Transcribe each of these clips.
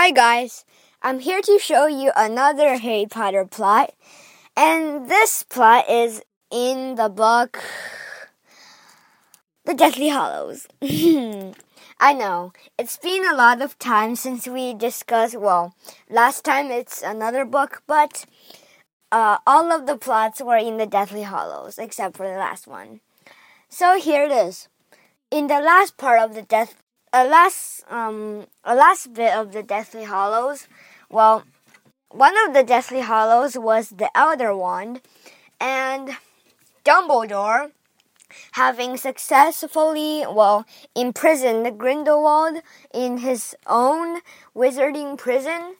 Hi guys, I'm here to show you another Harry Potter plot. And this plot is in the book The Deathly Hallows. I know, it's been a lot of time since we discussed, well, last time it's another book, but uh, all of the plots were in the Deathly Hallows, except for the last one. So here it is. In the last part of the Death a last um a last bit of the Deathly Hallows. Well, one of the Deathly Hallows was the Elder Wand, and Dumbledore, having successfully well imprisoned Grindelwald in his own wizarding prison,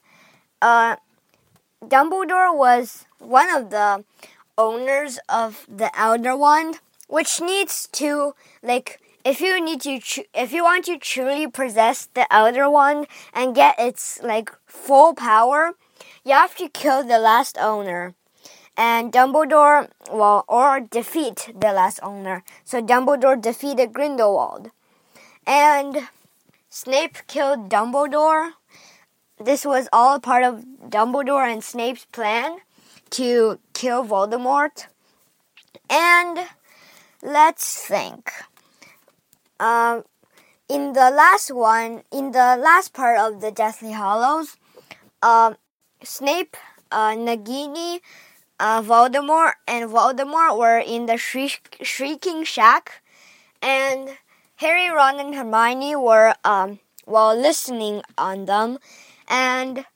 uh, Dumbledore was one of the owners of the Elder Wand, which needs to like if you need to if you want to truly possess the elder wand and get its like full power you have to kill the last owner. And dumbledore well or defeat the last owner. So dumbledore defeated grindelwald. And snape killed dumbledore. This was all a part of dumbledore and snape's plan to kill voldemort. And let's think um, in the last one, in the last part of the Deathly Hallows, uh, Snape, uh, Nagini, uh, Voldemort, and Voldemort were in the shriek- Shrieking Shack, and Harry, Ron, and Hermione were um, while listening on them, and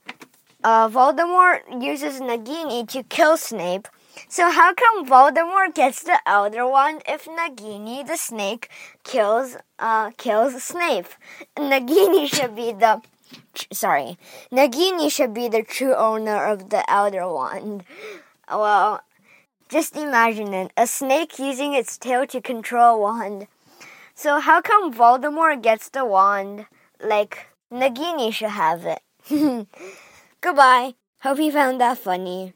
uh, Voldemort uses Nagini to kill Snape. So how come Voldemort gets the Elder Wand if Nagini the snake kills uh kills Snape? Nagini should be the sorry, Nagini should be the true owner of the Elder Wand. Well, just imagine it, a snake using its tail to control a wand. So how come Voldemort gets the wand like Nagini should have it? Goodbye. Hope you found that funny.